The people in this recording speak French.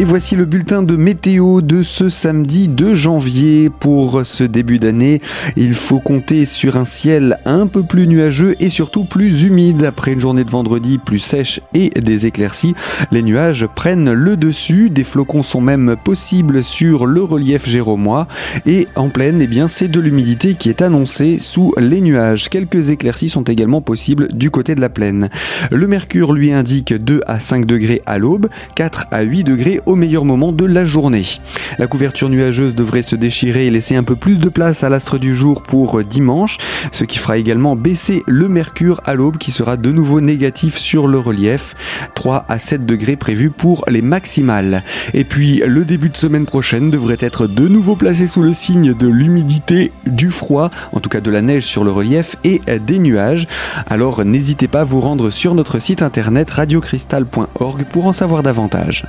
Et voici le bulletin de météo de ce samedi 2 janvier. Pour ce début d'année, il faut compter sur un ciel un peu plus nuageux et surtout plus humide. Après une journée de vendredi plus sèche et des éclaircies, les nuages prennent le dessus. Des flocons sont même possibles sur le relief géromois. Et en pleine, eh bien, c'est de l'humidité qui est annoncée sous les nuages. Quelques éclaircies sont également possibles du côté de la plaine. Le mercure lui indique 2 à 5 degrés à l'aube, 4 à 8 degrés au meilleur moment de la journée. La couverture nuageuse devrait se déchirer et laisser un peu plus de place à l'astre du jour pour dimanche, ce qui fera également baisser le mercure à l'aube qui sera de nouveau négatif sur le relief. 3 à 7 degrés prévus pour les maximales. Et puis le début de semaine prochaine devrait être de nouveau placé sous le signe de l'humidité, du froid, en tout cas de la neige sur le relief et des nuages. Alors n'hésitez pas à vous rendre sur notre site internet radiocristal.org pour en savoir davantage.